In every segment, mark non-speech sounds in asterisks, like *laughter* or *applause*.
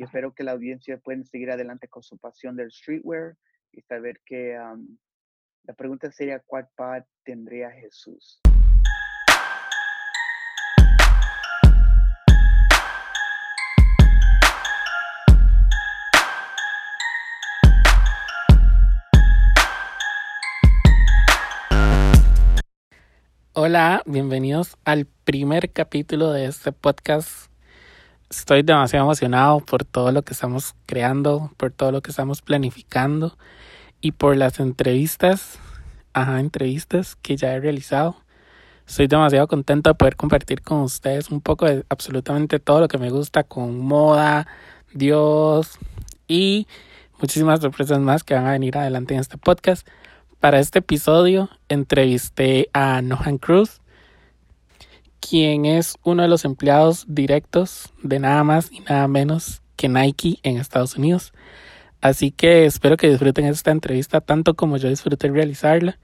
y espero que la audiencia pueda seguir adelante con su pasión del streetwear y saber que la pregunta sería, ¿cuál paz tendría Jesús? Hola, bienvenidos al primer capítulo de este podcast. Estoy demasiado emocionado por todo lo que estamos creando, por todo lo que estamos planificando y por las entrevistas, ajá, entrevistas que ya he realizado. Estoy demasiado contento de poder compartir con ustedes un poco de absolutamente todo lo que me gusta con moda, Dios y muchísimas sorpresas más que van a venir adelante en este podcast. Para este episodio entrevisté a Nohan Cruz, quien es uno de los empleados directos de nada más y nada menos que Nike en Estados Unidos. Así que espero que disfruten esta entrevista tanto como yo disfruté realizarla.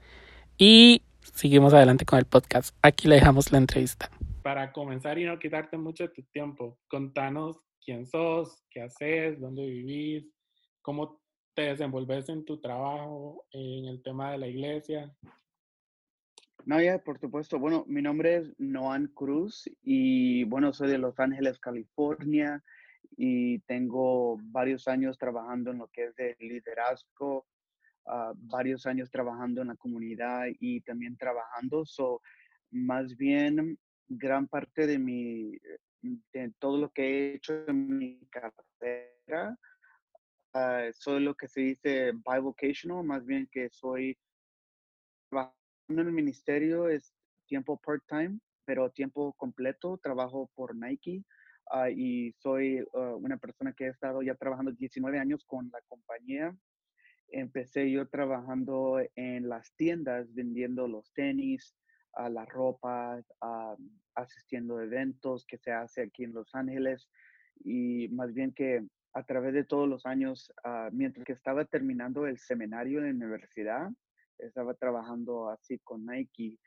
Y seguimos adelante con el podcast. Aquí le dejamos la entrevista. Para comenzar y no quitarte mucho de tu tiempo, contanos quién sos, qué haces, dónde vivís, cómo te desenvolves en tu trabajo, en el tema de la iglesia? No, ya, por supuesto. Bueno, mi nombre es Noan Cruz y bueno, soy de Los Ángeles, California y tengo varios años trabajando en lo que es de liderazgo, ah, varios años trabajando en la comunidad y también trabajando. So, más bien, gran parte de mi, de todo lo que he hecho en mi carrera Ah, soy lo que se dice bivocational, más bien que soy en el ministerio, es tiempo part-time, pero tiempo completo, trabajo por Nike ah, y soy ah, una persona que ha estado ya trabajando 19 años con la compañía. Empecé yo trabajando en las tiendas, vendiendo los tenis, la ropa, asistiendo a eventos que se hace aquí en Los Ángeles y más bien que a través de todos los años, mientras que estaba terminando el seminario en la universidad, estaba trabajando así con Nike.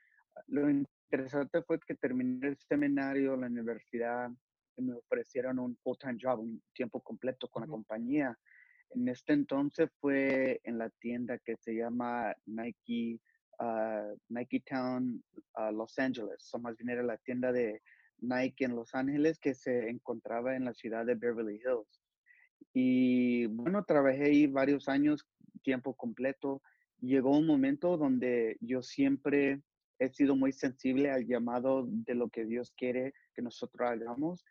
Lo interesante fue que terminé el seminario en la universidad y me ofrecieron un full-time job, un tiempo completo con la compañía. En este entonces fue en la tienda que se llama Nike, uh, Nike Town uh, Los Angeles. O más bien era la tienda de Nike en Los Ángeles que se encontraba en la ciudad de Beverly Hills. Y bueno, trabajé ahí varios años, tiempo completo. Llegó un momento donde yo siempre he sido muy sensible al llamado de lo que Dios quiere que nosotros hagamos.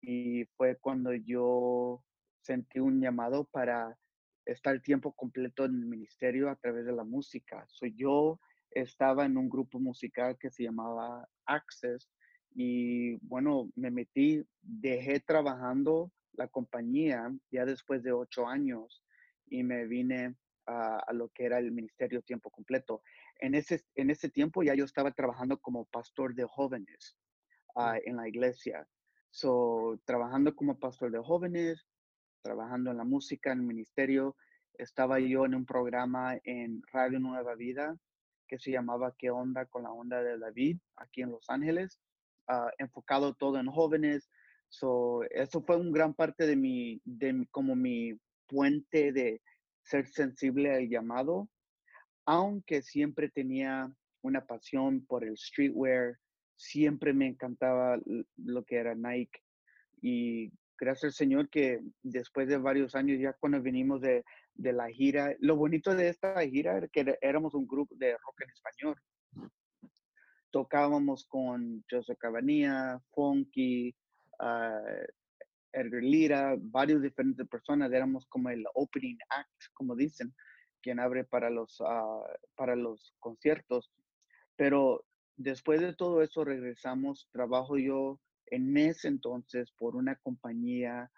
Y fue cuando yo sentí un llamado para estar tiempo completo en el ministerio a través de la música. Soy yo estaba en un grupo musical que se llamaba Access y bueno, me metí, dejé trabajando la compañía ya después de ocho años y me vine a, lo que era el ministerio tiempo completo. En ese, en ese tiempo ya yo estaba trabajando como pastor de jóvenes ah, en la iglesia. So, trabajando como pastor de jóvenes, trabajando en la música, en el ministerio, estaba yo en un programa en Radio Nueva Vida que se llamaba ¿Qué onda con la onda de David? aquí en Los Ángeles, ah, enfocado todo en jóvenes, So, eso fue un gran parte de mi, de como mi puente de ser sensible al llamado, aunque siempre tenía una pasión por el streetwear, siempre me encantaba lo que era Nike y gracias al Señor que después de varios años, ya cuando vinimos de, de la gira, lo bonito de esta gira era que éramos un grupo de rock en español. Tocábamos con Joseph Cabanilla, Funky, uh, Edgar Lira, varios diferentes personas, éramos como el opening act, como dicen, quien abre para los, ah, para los conciertos. Pero después de todo eso regresamos, trabajo yo en ese entonces por una compañía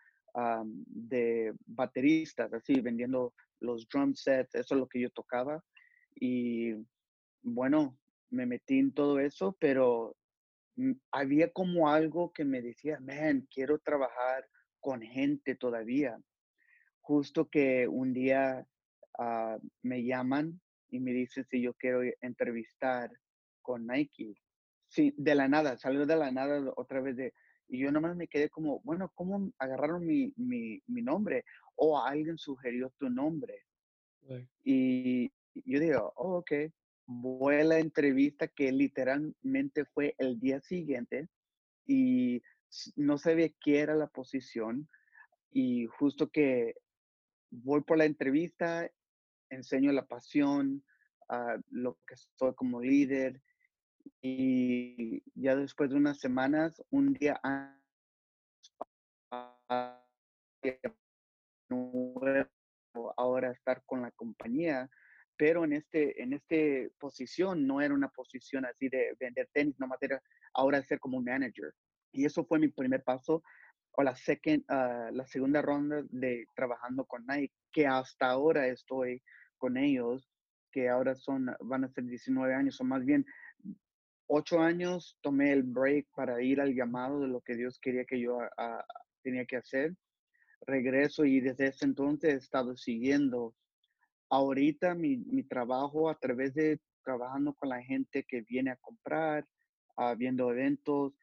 de bateristas, así vendiendo los drum sets, eso es lo que yo tocaba. Y bueno, me metí en todo eso, pero había como algo que me decía, man, quiero trabajar con gente todavía. Justo que un día ah, me llaman y me dicen si yo quiero entrevistar con Nike. Sí, de la nada, salió de la nada otra vez de, Y yo nomás me quedé como, bueno, ¿cómo agarraron mi, mi, mi nombre? O alguien sugirió tu nombre. Y yo digo, oh, ok, voy a la entrevista que literalmente fue el día siguiente y no sabía qué era la posición y justo que voy por la entrevista, enseño la pasión, uh, lo que soy como líder y ya después de unas semanas, un día antes, *laughs* ahora estar con la compañía, pero en este en este posición no era una posición así de vender tenis, no era ahora ser como un manager. Y eso fue mi primer paso o la, second, uh, la segunda ronda de trabajando con Nike, que hasta ahora estoy con ellos, que ahora son, van a ser 19 años, o más bien 8 años, tomé el break para ir al llamado de lo que Dios quería que yo uh, tenía que hacer. Regreso y desde ese entonces he estado siguiendo. Ahorita mi, mi trabajo a través de trabajando con la gente que viene a comprar, uh, viendo eventos,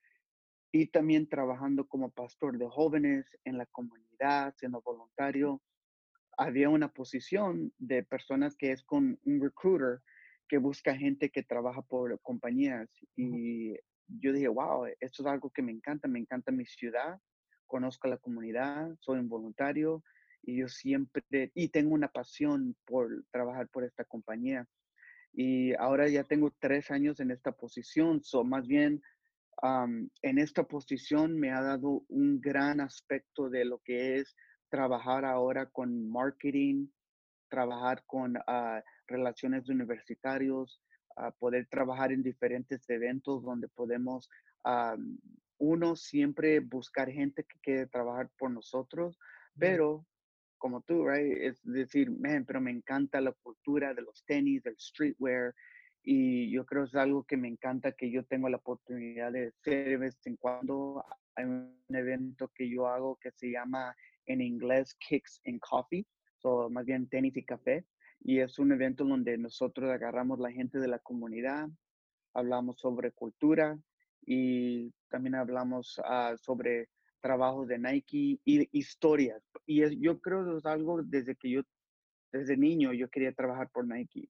y también trabajando como pastor de jóvenes en la comunidad, siendo voluntario. Había una posición de personas que es con un recruiter que busca gente que trabaja por compañías. Y yo dije, wow, esto es algo que me encanta, me encanta mi ciudad, conozco la comunidad, soy un voluntario y yo siempre, y tengo una pasión por trabajar por esta compañía. Y ahora ya tengo tres años en esta posición, so más bien en esta posición me ha dado un gran aspecto de lo que es trabajar ahora con marketing, trabajar con uh, relaciones de universitarios, uh, poder trabajar en diferentes eventos donde podemos, uno, siempre buscar gente que quiere trabajar por nosotros, pero como tú, right? Es decir, man, pero me encanta la cultura de los tenis, del streetwear, y yo creo que es algo que me encanta que yo tengo la oportunidad de hacer de vez en cuando. Hay un evento que yo hago que se llama en inglés Kicks and Coffee, o más bien tenis y café, y es un evento donde nosotros agarramos la gente de la comunidad, hablamos sobre cultura y también hablamos uh, sobre trabajos de Nike y historias. Y es, yo creo que es algo desde que yo, desde niño, yo quería trabajar por Nike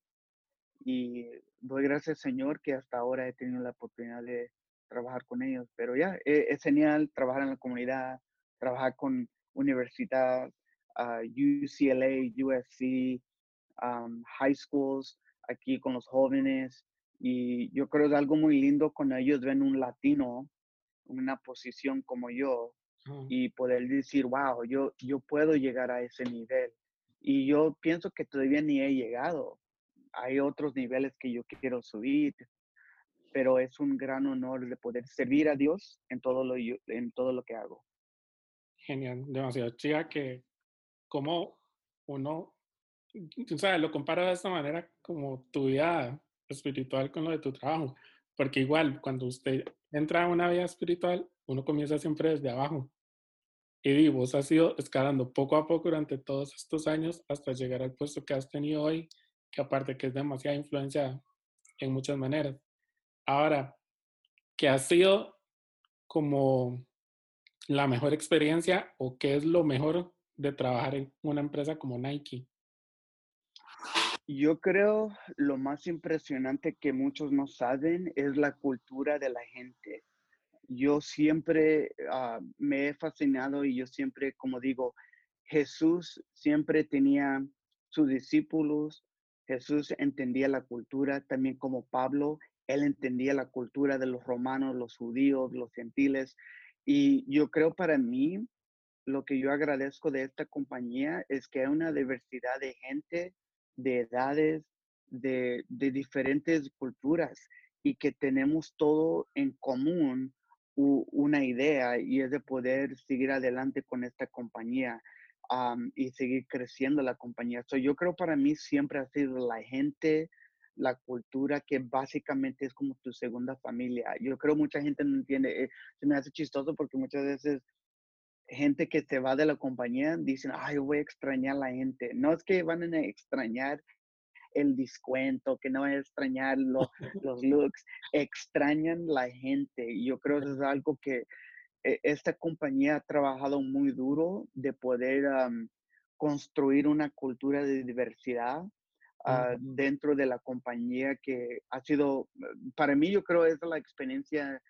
y doy gracias Señor que hasta ahora he tenido la oportunidad de trabajar con ellos. Pero ya, e, es, genial trabajar en la comunidad, trabajar con universidad, UCLA, USC, high schools, aquí con los jóvenes. Y yo creo que es algo muy lindo cuando ellos ven un latino una posición como yo y poder decir, wow, yo, yo puedo llegar a ese nivel. Y yo pienso que todavía ni he llegado, hay otros niveles que yo quiero subir, pero es un gran honor de poder servir a Dios en todo lo, en todo lo que hago. Genial, demasiado chica que como uno, o sea, lo compara de esta manera como tu vida espiritual con lo de tu trabajo, porque igual cuando usted entra a una vida espiritual, uno comienza siempre desde abajo. Y vos has ido escalando poco a poco durante todos estos años hasta llegar al puesto que has tenido hoy que aparte que es demasiada influencia en muchas maneras. Ahora, ¿qué ha sido como la mejor experiencia o qué es lo mejor de trabajar en una empresa como Nike? Yo creo lo más impresionante que muchos no saben es la cultura de la gente. Yo siempre ah, me he fascinado y yo siempre, como digo, Jesús siempre tenía sus discípulos, Jesús entendía la cultura también como Pablo, él entendía la cultura de los romanos, los judíos, los gentiles. Y yo creo para mí, lo que yo agradezco de esta compañía es que hay una diversidad de gente, de edades, de, diferentes culturas y que tenemos todo en común una idea y es de poder seguir adelante con esta compañía y seguir creciendo la compañía. So, yo creo para mí siempre ha sido la gente, la cultura que básicamente es como tu segunda familia. Yo creo mucha gente no entiende, eh, se me hace chistoso porque muchas veces gente que se va de la compañía dicen, ay, voy a extrañar a la gente. No es que van a extrañar el descuento, que no van a extrañar los, *laughs* los looks, extrañan la gente. Y yo creo que es algo que e, esta compañía ha trabajado muy duro de poder construir una cultura de diversidad ah, dentro de la compañía que ha sido, para mí yo creo es la experiencia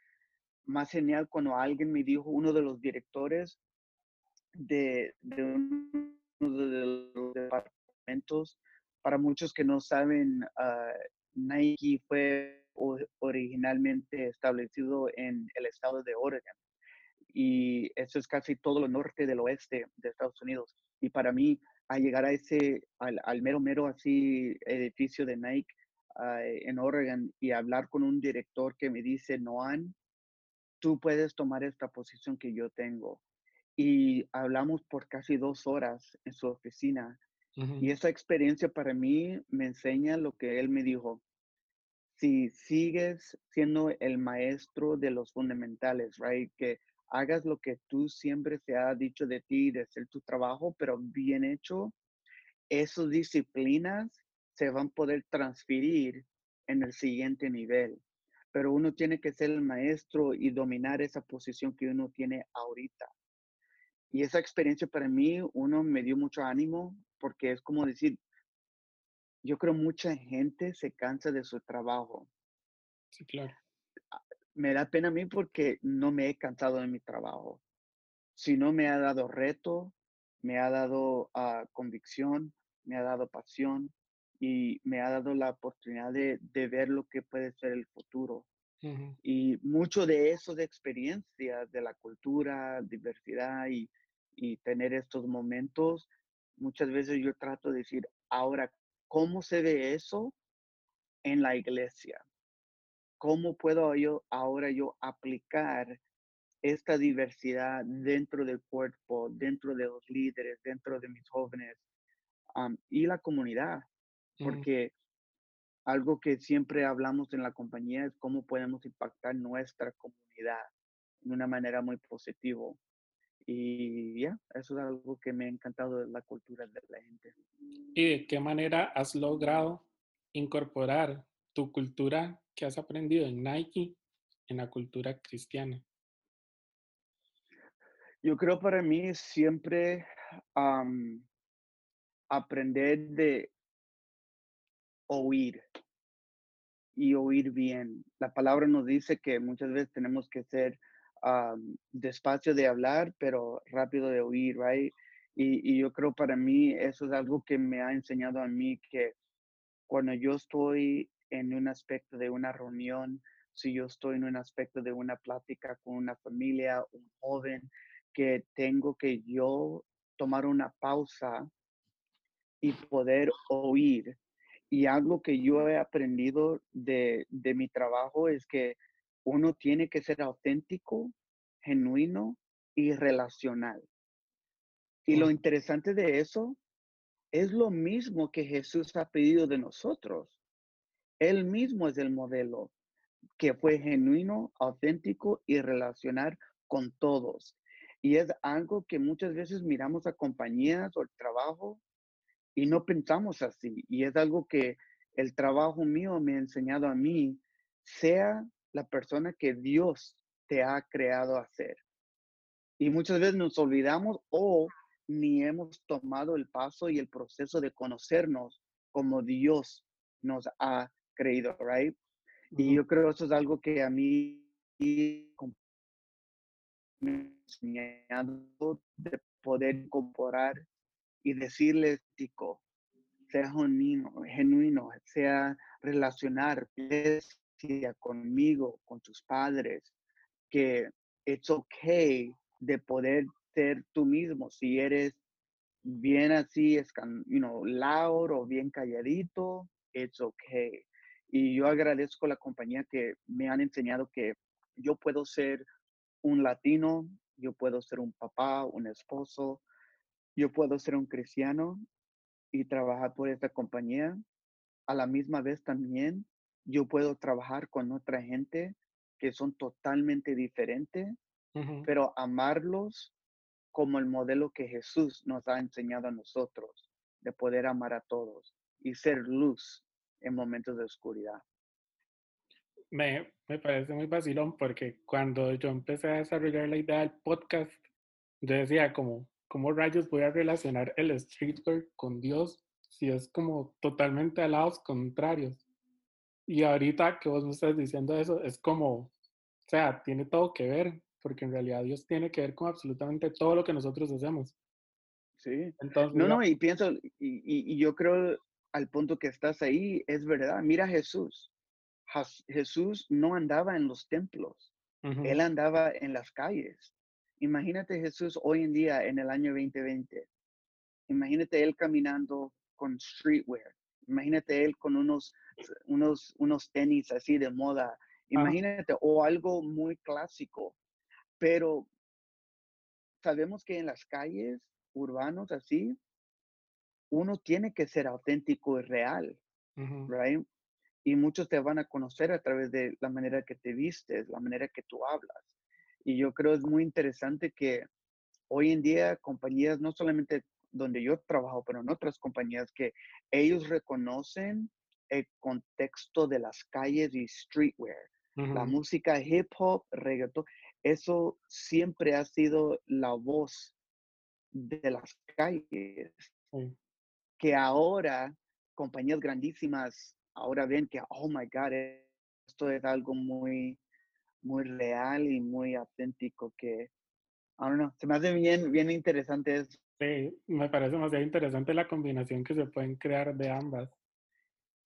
más genial cuando alguien me dijo, uno de los directores de, uno de los departamentos, para muchos que no saben, ah, Nike fue originalmente establecido en el estado de Oregon y eso es casi todo el norte del oeste de Estados Unidos. Y para mí, al llegar a ese, al, mero, mero así edificio de Nike ah, en Oregon y hablar con un director que me dice, Noan, tú puedes tomar esta posición que yo tengo. Y hablamos por casi dos horas en su oficina. Y esa experiencia para mí me enseña lo que él me dijo si sigues siendo el maestro de los fundamentales, right? Que hagas lo que tú siempre se ha dicho de ti, de hacer tu trabajo, pero bien hecho, esas disciplinas se van a poder transferir en el siguiente nivel. Pero uno tiene que ser el maestro y dominar esa posición que uno tiene ahorita. Y esa experiencia para mí, uno me dio mucho ánimo porque es como decir, yo creo mucha gente se cansa de su trabajo. Sí, claro. Ah, me da pena a mí porque no me he cansado de mi trabajo. Si no me ha dado reto, me ha dado ah, convicción, me ha dado pasión y me ha dado la oportunidad de, ver lo que puede ser el futuro. Y mucho de eso de experiencia, de la cultura, diversidad y, y tener estos momentos, muchas veces yo trato de decir, ahora, ¿Cómo se ve eso en la iglesia? ¿Cómo puedo yo ahora yo aplicar esta diversidad dentro del cuerpo, dentro de los líderes, dentro de mis jóvenes y la comunidad? Mm. Porque algo que siempre hablamos en la compañía es cómo podemos impactar nuestra comunidad de una manera muy positiva. Y ya, eso es algo que me ha encantado de la cultura de la gente. ¿Y de qué manera has logrado incorporar tu cultura que has aprendido en Nike en la cultura cristiana? Yo creo para mí siempre aprender de oír y oír bien. La palabra nos dice que muchas veces tenemos que ser despacio de hablar, pero rápido de oír, right? Y, yo creo para mí eso es algo que me ha enseñado a mí que cuando yo estoy en un aspecto de una reunión, si yo estoy en un aspecto de una plática con una familia, un joven, que tengo que yo tomar una pausa y poder oír. Y algo que yo he aprendido de, de mi trabajo es que uno tiene que ser auténtico, genuino y relacional. Y lo interesante de eso es lo mismo que Jesús ha pedido de nosotros. Él mismo es el modelo que fue genuino, auténtico y relacionar con todos. Y es algo que muchas veces miramos a compañías o el trabajo y no pensamos así. Y es algo que el trabajo mío me ha enseñado a mí, sea la persona que Dios te ha creado a ser. Y muchas veces nos olvidamos o ni hemos tomado el paso y el proceso de conocernos como Dios nos ha creído, right? Y yo creo eso es algo que a mí me enseñado de poder incorporar y decirles, chico, sea genuino, genuino, sea relacionar, conmigo, con tus padres, que es okay de poder ser tú mismo. Si eres bien así, you know, loud o bien calladito, it's okay. Y yo agradezco a la compañía que me han enseñado que yo puedo ser un latino, yo puedo ser un papá, un esposo, yo puedo ser un cristiano y trabajar por esta compañía. A la misma vez también yo puedo trabajar con otra gente que son totalmente diferentes, pero amarlos como el modelo que Jesús nos ha enseñado a nosotros, de poder amar a todos y ser luz en momentos de oscuridad. Me, me parece muy vacilón porque cuando yo empecé a desarrollar la idea del podcast, yo decía como, ¿cómo rayos voy a relacionar el streetwear con Dios si es como totalmente a lados contrarios? Y ahorita que vos me estás diciendo eso, es como, o sea, tiene todo que ver, porque en realidad Dios tiene que ver con absolutamente todo lo que nosotros hacemos. Sí. Entonces, no, no, y pienso, y, y, yo creo al punto que estás ahí, es verdad. Mira Jesús. Jesús no andaba en los templos, él andaba en las calles. Imagínate Jesús hoy en día, en el año 2020. Imagínate él caminando con streetwear. Imagínate él con unos, unos, unos tenis así de moda. Imagínate, o algo muy clásico. Pero sabemos que en las calles urbanos así, uno tiene que ser auténtico y real, right? Y muchos te van a conocer a través de la manera que te vistes, la manera que tú hablas. Y yo creo es muy interesante que hoy en día compañías, no solamente donde yo trabajo, pero en otras compañías, que ellos reconocen el contexto de las calles y streetwear. La música hip hop, reggaeton, eso siempre ha sido la voz de las calles. Que ahora compañías grandísimas ahora ven que, oh my God, esto es algo muy, muy real y muy auténtico que, I don't know, se me hace bien, bien interesante eso. Sí, me parece demasiado interesante la combinación que se pueden crear de ambas.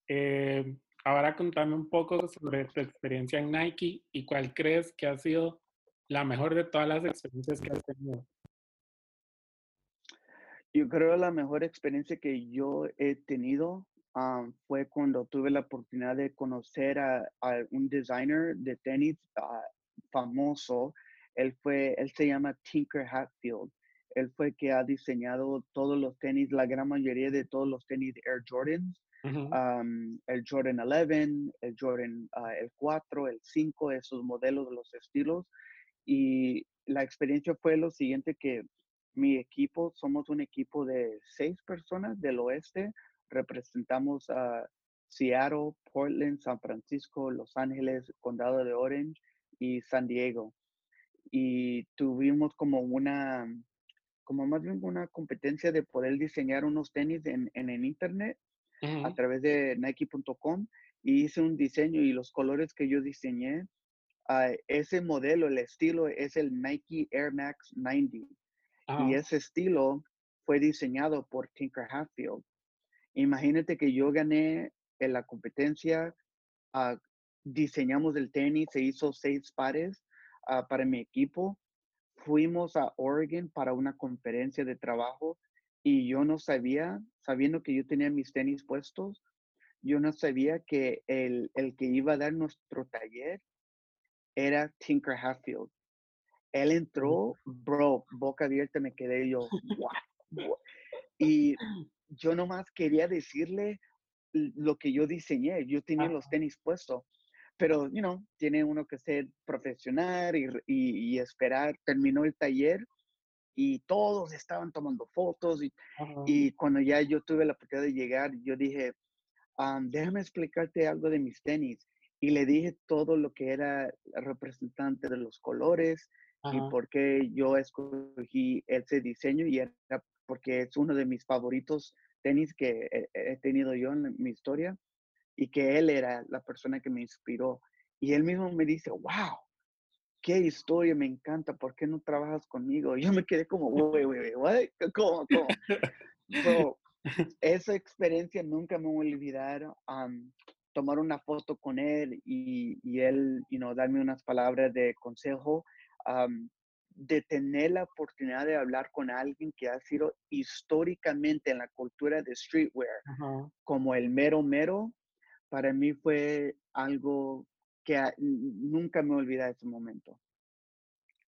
Eh, ahora contame un poco sobre tu experiencia en Nike y cuál crees que ha sido la mejor de todas las experiencias que has tenido. Yo creo la mejor experiencia que yo he tenido fue cuando tuve la oportunidad de conocer a, un designer de tenis ah, famoso. Él fue, él se llama Tinker Hatfield. Él fue que ha diseñado todos los tenis, la gran mayoría de todos los tenis Air Jordans. el Jordan 11, el Jordan ah, el 4, el 5, esos modelos de los estilos. Y la experiencia fue lo siguiente que mi equipo, somos un equipo de seis personas del oeste, representamos a Seattle, Portland, San Francisco, Los Ángeles, Condado de Orange y San Diego. Y tuvimos como una, como más bien una competencia de poder diseñar unos tenis en, en el internet a través de Nike.com y hice un diseño y los colores que yo diseñé, uh, ese modelo, el estilo es el Nike Air Max 90. Y ah. ese estilo fue diseñado por Tinker Hatfield. Imagínate que yo gané en la competencia, ah, diseñamos el tenis, se hizo seis pares ah, para mi equipo. Fuimos a Oregon para una conferencia de trabajo y yo no sabía, sabiendo que yo tenía mis tenis puestos, yo no sabía que el, el que iba a dar nuestro taller era Tinker Hatfield. Él entró, bro, boca abierta me quedé yo, wow. Y *laughs* yo nomás quería decirle lo que yo diseñé. Yo tenía los tenis puestos, pero, you know, tiene uno que ser profesional y, y, esperar. Terminó el taller y todos estaban tomando fotos y, y, cuando ya yo tuve la oportunidad de llegar, yo dije, déjame explicarte algo de mis tenis. Y le dije todo lo que era representante de los colores y por qué yo escogí ese diseño y era porque es uno de mis favoritos tenis que he, tenido yo en mi historia y que él era la persona que me inspiró. Y él mismo me dice, wow, qué historia, me encanta, ¿por qué no trabajas conmigo? yo me quedé como, wey, wey, wey, ¿cómo, cómo? esa experiencia nunca me voy a olvidar. tomar una foto con él y, y él, you know, darme unas palabras de consejo de tener la oportunidad de hablar con alguien que ha sido históricamente en la cultura de streetwear como el mero mero, para mí fue algo que nunca me olvida ese momento.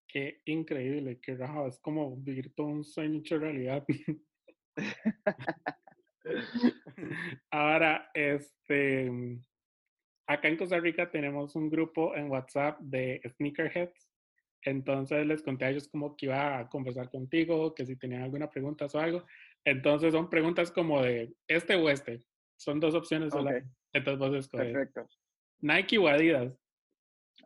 Qué increíble, qué raro, es como vivir todo un sueño hecho realidad. *laughs* Ahora, este, acá en Costa Rica tenemos un grupo en WhatsApp de sneakerheads entonces les conté a ellos como que iba a conversar contigo, que si tenían alguna pregunta o algo. Entonces son preguntas como de este o este. Son dos opciones Entonces vos escoges. Perfecto. Nike o Adidas.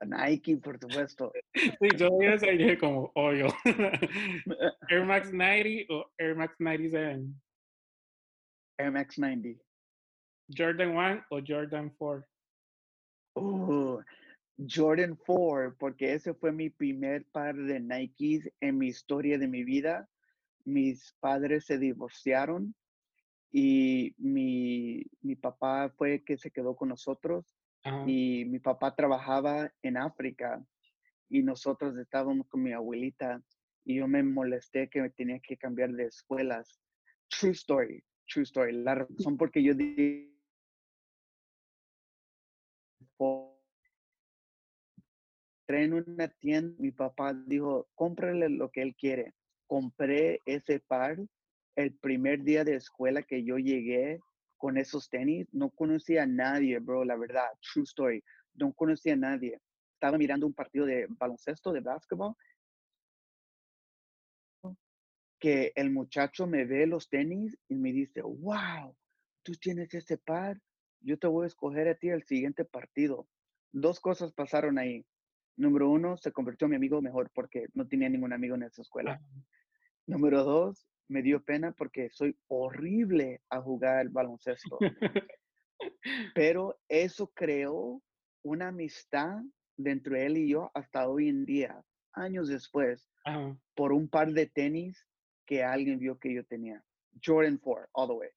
Nike, por supuesto. *laughs* Sí, yo vi eso y dije como, obvio. *laughs* Air Max 90 o Air Max 97. Air Max 90. Jordan 1 o Jordan 4. Uh, Jordan 4, porque ese fue mi primer par de Nikes en mi historia de mi vida. Mis padres se divorciaron y mi, mi papá fue que se quedó con nosotros y mi papá trabajaba en África y nosotros estábamos con mi abuelita y yo me molesté que me tenía que cambiar de escuelas. True story, true story. La razón por que yo di en una tienda, mi papá dijo, cómprale lo que él quiere. Compré ese par el primer día de escuela que yo llegué con esos tenis, no conocía a nadie, bro, la verdad, true story, no conocía a nadie. Estaba mirando un partido de baloncesto, de básquetbol, que el muchacho me ve los tenis y me dice, wow, tú tienes ese par, yo te voy a escoger a ti el siguiente partido. Dos cosas pasaron ahí. Número uno, se convirtió en mi amigo mejor porque no tenía ningún amigo en esa escuela. Número dos, me dio pena porque soy horrible a jugar baloncesto. Pero eso creó una amistad dentro de él y yo hasta hoy en día, años después, por un par de tenis que alguien vio que yo tenía. Jordan 4, all the way.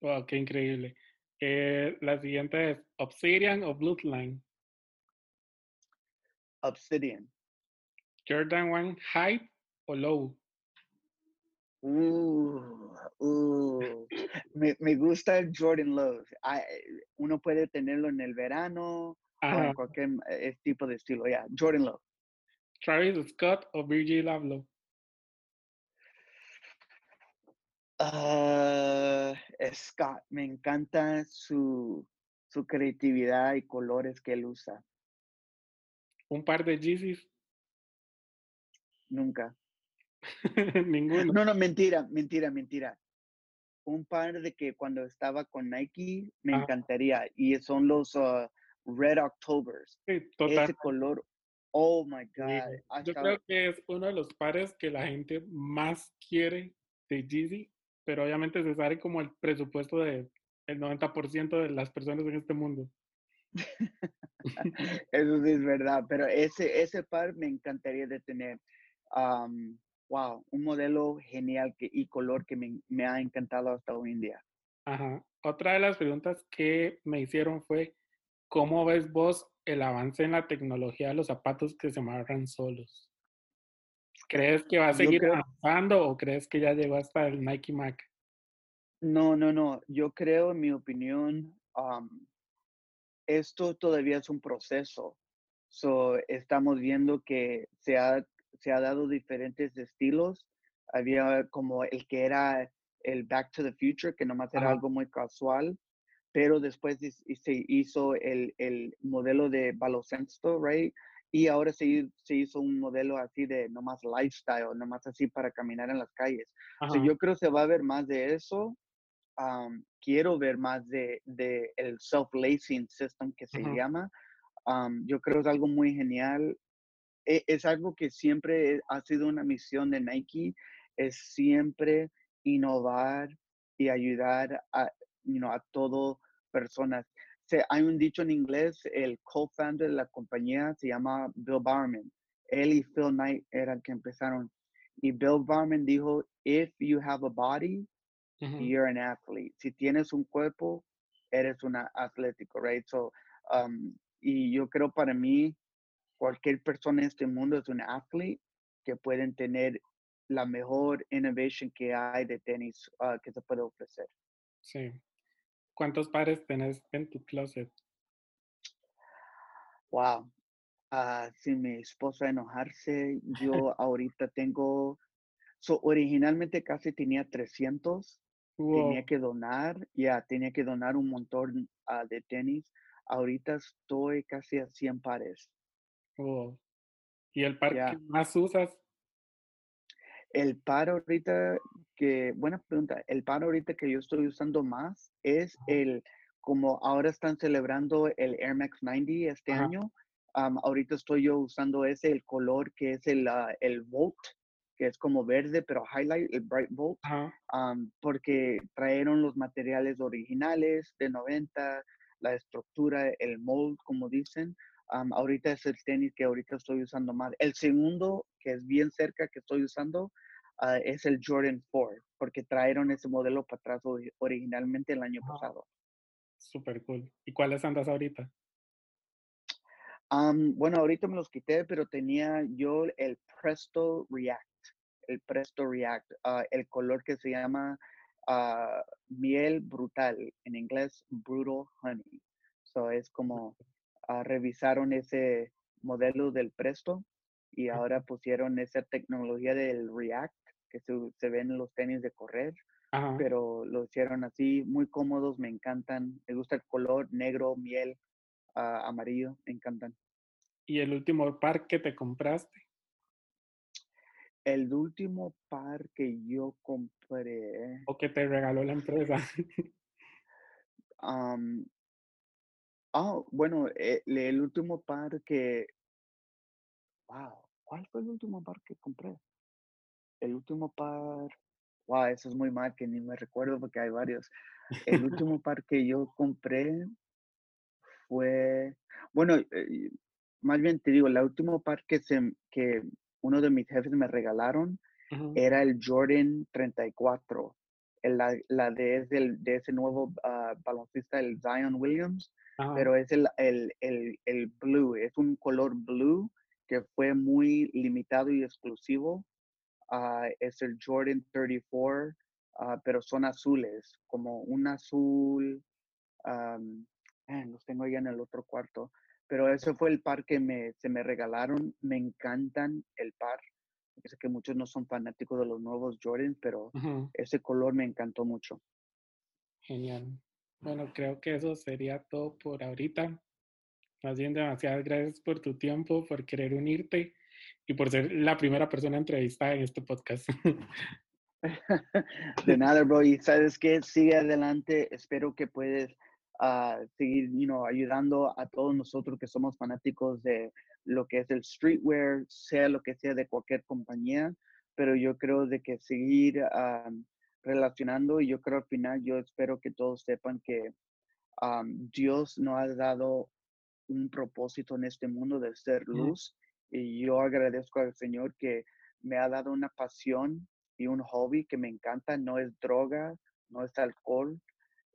Wow, qué increíble. Eh, la siguiente es Obsidian o Bloodline. Obsidian. Jordan 1 High o Low. Uh, *laughs* uh, me, me, gusta el Jordan Lowe. uno puede tenerlo en el verano o en cualquier eh, tipo de estilo. Ya, Jordan Lowe. Travis Scott o Virgil Abloh. Uh, Scott, me encanta su, su creatividad y colores que él usa. ¿Un par de Yeezys? Nunca. *laughs* Ninguno. No, no, mentira, mentira, mentira. Un par de que cuando estaba con Nike me ah. encantaría y son los uh, Red Octobers. Sí, Ese color, oh my God. Yo creo que es uno de los pares que la gente más quiere de Yeezy, pero obviamente se sale como el presupuesto del el 90% de las personas en este mundo. *laughs* Eso sí es verdad, pero ese, ese par me encantaría de tener wow, un modelo genial que, y color que me, me, ha encantado hasta hoy en día. Ajá. Otra de las preguntas que me hicieron fue, ¿cómo ves vos el avance en la tecnología de los zapatos que se amarran solos? ¿Crees que va a seguir avanzando o crees que ya llegó hasta el Nike Mac? No, no, no. Yo creo, en mi opinión, esto todavía es un proceso. So, estamos viendo que se ha se ha dado diferentes estilos. Había como el que era el Back to the Future, que nomás era algo muy casual, pero después se hizo el, el modelo de baloncesto, right? Y ahora se, se, hizo un modelo así de nomás lifestyle, nomás así para caminar en las calles. yo creo que se va a ver más de eso. quiero ver más de, de el self-lacing system que se llama. yo creo que es algo muy genial. E, es algo que siempre ha sido una misión de Nike, es siempre innovar y ayudar a, you know, a todo personas. Se, hay un dicho en inglés, el co-founder de la compañía se llama Bill Barman. Él y Phil Knight eran que empezaron. Y Bill Barman dijo, if you have a body, you're an athlete. Si tienes un cuerpo, eres un atlético, right? So, um, y yo creo para mí, cualquier persona en este mundo es un athlete que pueden tener la mejor innovation que hay de tenis ah, que se puede ofrecer. Sí. ¿Cuántos pares tenés en tu closet? Wow. Uh, si mi esposa enojarse, *laughs* yo ahorita tengo, so, originalmente casi tenía 300, tenía que donar, ya tenía que donar un montón ah, de tenis. Ahorita estoy casi a 100 pares. Oh. ¿Y el par que más usas? El par ahorita que, buena pregunta, el par ahorita que yo estoy usando más es el, como ahora están celebrando el Air Max 90 este año, ahorita estoy yo usando ese, el color que es el, uh, el Volt, que es como verde, pero highlight, el Bright Volt, porque trajeron los materiales originales de 90, la estructura, el mold, como dicen. Ahorita es el tenis que ahorita estoy usando más. El segundo, que es bien cerca que estoy usando, uh, es el Jordan 4, porque trajeron ese modelo para atrás originalmente el año pasado. Super cool. ¿Y cuáles andas ahorita? bueno, ahorita me los quité, pero tenía yo el Presto React, el Presto React, ah, el color que se llama ah, miel brutal, en inglés brutal honey. So es como uh, revisaron ese modelo del Presto y ahora pusieron esa tecnología del React que se, se ve en los tenis de correr, pero lo hicieron así, muy cómodos, me encantan. Me gusta el color negro, miel, amarillo, me encantan. ¿Y el último par que te compraste? El último par que yo compré. ¿O que te regaló la empresa? *laughs* ah, bueno, eh, el último par que. Wow, ¿cuál fue el último par que compré? El último par. Wow, eso es muy mal que ni me recuerdo porque hay varios. El *laughs* último par que yo compré fue, bueno, eh, más bien te digo, el último par que, se, que uno de mis jefes me regalaron era el Jordan 34, la, la de, de, ese nuevo uh, baloncista, el Zion Williams, pero es el, el, el, el, blue, es un color blue que fue muy limitado y exclusivo. Uh, es el Jordan 34, uh, pero son azules, como un azul, um, los tengo allá en el otro cuarto, pero ese fue el par que me, se me regalaron. Me encantan el par. Sé que muchos no son fanáticos de los nuevos Jordan, pero ese color me encantó mucho. Genial. Bueno, creo que eso sería todo por ahorita. Más bien, demasiadas gracias por tu tiempo, por querer unirte y por ser la primera persona entrevistada en este podcast. *laughs* De nada, bro. Y sabes que sigue adelante. Espero que puedes a seguir you know, ayudando a todos nosotros que somos fanáticos de lo que es el streetwear, sea lo que sea de cualquier compañía, pero yo creo de que seguir relacionando y yo creo al final, yo espero que todos sepan que Dios nos ha dado un propósito en este mundo de ser luz y yo agradezco al Señor que me ha dado una pasión y un hobby que me encanta, no es droga, no es alcohol,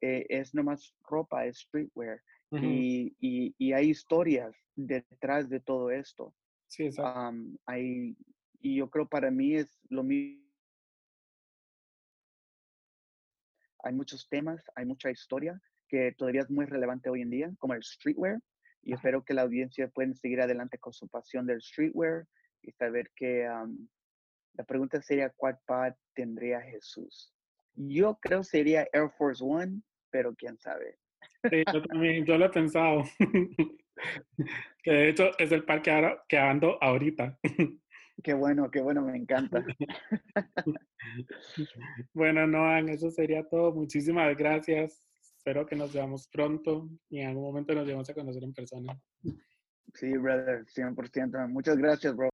eh, es nomás ropa, es streetwear. y, y, hay historias detrás de todo esto. Sí, exacto. hay, y yo creo para mí es lo mismo. Hay muchos temas, hay mucha historia que todavía es muy relevante hoy en día, como el streetwear. Y espero que la audiencia pueda seguir adelante con su pasión del streetwear y saber que la pregunta sería, ¿cuál par tendría Jesús? Yo creo sería Air Force One pero quién sabe. Sí, yo *laughs* también, yo lo he pensado. *laughs* que de hecho es el par que, ando ahorita. *laughs* Qué bueno, qué bueno, me encanta. *laughs* bueno, Noan, eso sería todo. Muchísimas gracias. Espero que nos veamos pronto y en algún momento nos llevamos a conocer en persona. Sí, brother, 100%. Muchas gracias, bro.